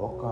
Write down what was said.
ఒక